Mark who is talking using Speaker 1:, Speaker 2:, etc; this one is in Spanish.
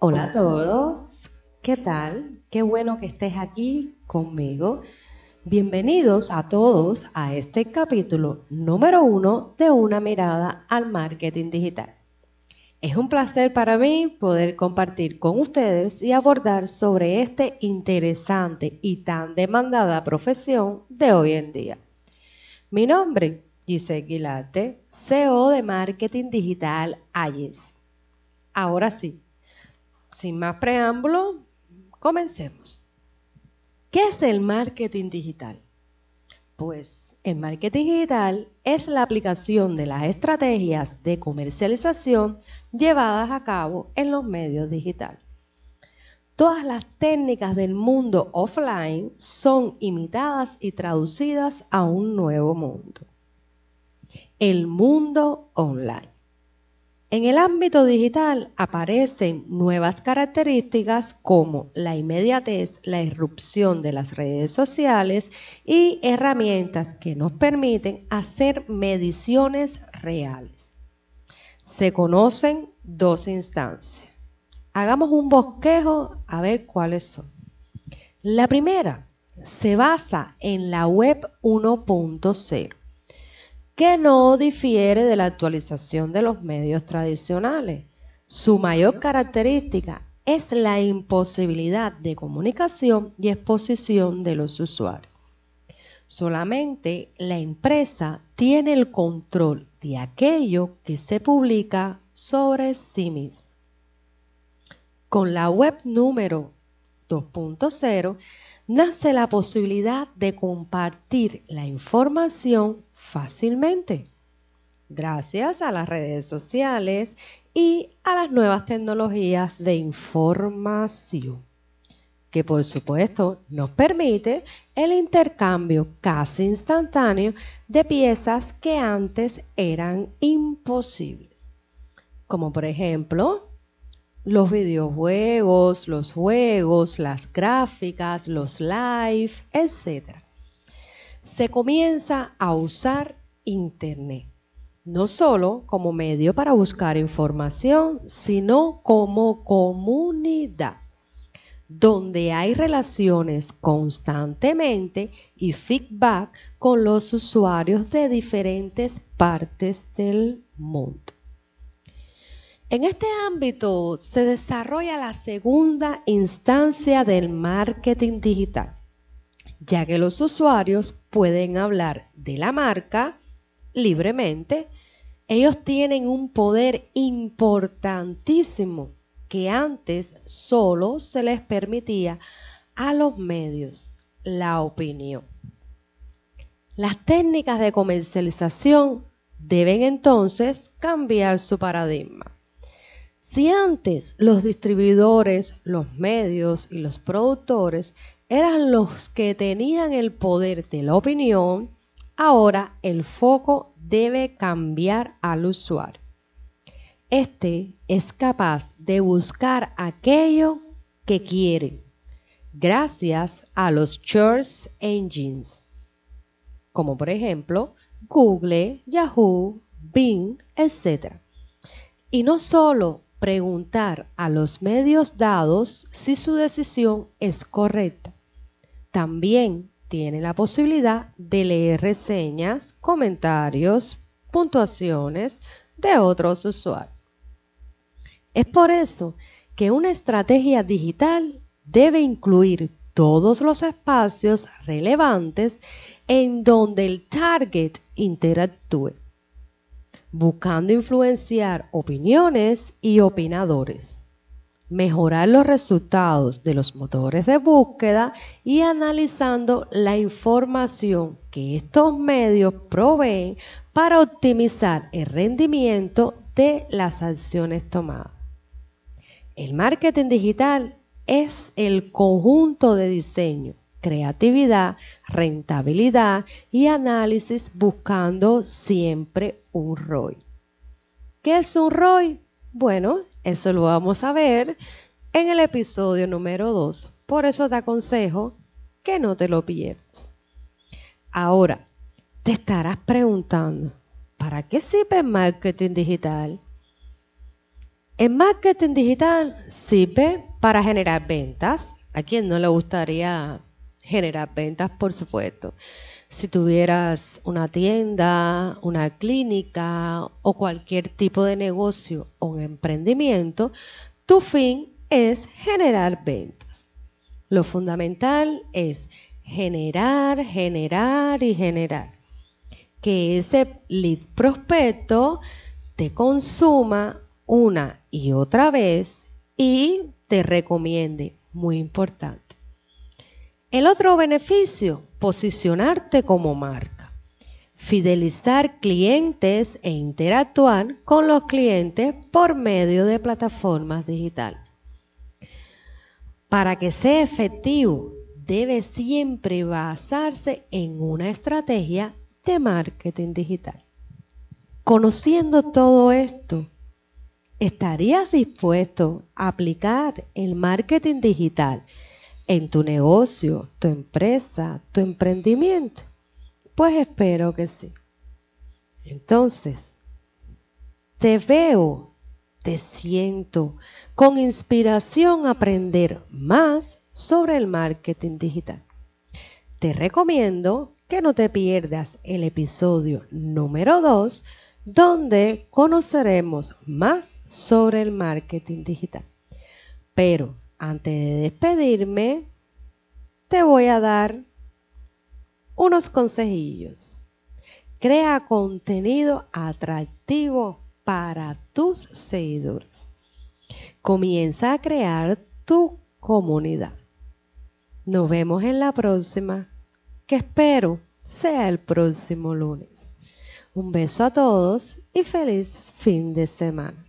Speaker 1: Hola a todos, ¿qué tal? Qué bueno que estés aquí conmigo. Bienvenidos a todos a este capítulo número uno de Una mirada al marketing digital. Es un placer para mí poder compartir con ustedes y abordar sobre este interesante y tan demandada profesión de hoy en día. Mi nombre, Giselle Guilarte, CEO de Marketing Digital AYES. Ahora sí, sin más preámbulo, comencemos. ¿Qué es el marketing digital? Pues el marketing digital es la aplicación de las estrategias de comercialización llevadas a cabo en los medios digitales. Todas las técnicas del mundo offline son imitadas y traducidas a un nuevo mundo. El mundo online. En el ámbito digital aparecen nuevas características como la inmediatez, la irrupción de las redes sociales y herramientas que nos permiten hacer mediciones reales. Se conocen dos instancias. Hagamos un bosquejo a ver cuáles son. La primera se basa en la web 1.0 que no difiere de la actualización de los medios tradicionales. Su mayor característica es la imposibilidad de comunicación y exposición de los usuarios. Solamente la empresa tiene el control de aquello que se publica sobre sí misma. Con la web número 2.0 nace la posibilidad de compartir la información fácilmente, gracias a las redes sociales y a las nuevas tecnologías de información, que por supuesto nos permite el intercambio casi instantáneo de piezas que antes eran imposibles, como por ejemplo los videojuegos, los juegos, las gráficas, los live, etc. Se comienza a usar Internet, no solo como medio para buscar información, sino como comunidad, donde hay relaciones constantemente y feedback con los usuarios de diferentes partes del mundo. En este ámbito se desarrolla la segunda instancia del marketing digital, ya que los usuarios pueden hablar de la marca libremente. Ellos tienen un poder importantísimo que antes solo se les permitía a los medios la opinión. Las técnicas de comercialización deben entonces cambiar su paradigma. Si antes los distribuidores, los medios y los productores eran los que tenían el poder de la opinión, ahora el foco debe cambiar al usuario. Este es capaz de buscar aquello que quiere gracias a los search engines, como por ejemplo Google, Yahoo, Bing, etc. Y no solo preguntar a los medios dados si su decisión es correcta. También tiene la posibilidad de leer reseñas, comentarios, puntuaciones de otros usuarios. Es por eso que una estrategia digital debe incluir todos los espacios relevantes en donde el target interactúe buscando influenciar opiniones y opinadores, mejorar los resultados de los motores de búsqueda y analizando la información que estos medios proveen para optimizar el rendimiento de las acciones tomadas. El marketing digital es el conjunto de diseño creatividad, rentabilidad y análisis buscando siempre un ROI. ¿Qué es un ROI? Bueno, eso lo vamos a ver en el episodio número 2. Por eso te aconsejo que no te lo pierdas. Ahora, te estarás preguntando, ¿para qué sirve el marketing digital? El marketing digital sirve para generar ventas. ¿A quién no le gustaría generar ventas, por supuesto? Si tuvieras una tienda, una clínica o cualquier tipo de negocio o un emprendimiento, tu fin es generar ventas. Lo fundamental es generar, generar y generar. Que ese lead prospecto te consuma una y otra vez y te recomiende. Muy importante. El otro beneficio, posicionarte como marca. Fidelizar clientes e interactuar con los clientes por medio de plataformas digitales. Para que sea efectivo, debe siempre basarse en una estrategia de marketing digital. Conociendo todo esto, ¿estarías dispuesto a aplicar el marketing digital en tu negocio, tu empresa, tu emprendimiento? Pues espero que sí. Entonces, te veo, te siento con inspiración a aprender más sobre el marketing digital. Te recomiendo que no te pierdas el episodio número 2 donde conoceremos más sobre el marketing digital. Pero antes de despedirme, te voy a dar unos consejillos. Crea contenido atractivo para tus seguidores. Comienza a crear tu comunidad. Nos vemos en la próxima, que espero sea el próximo lunes. Un beso a todos y feliz fin de semana.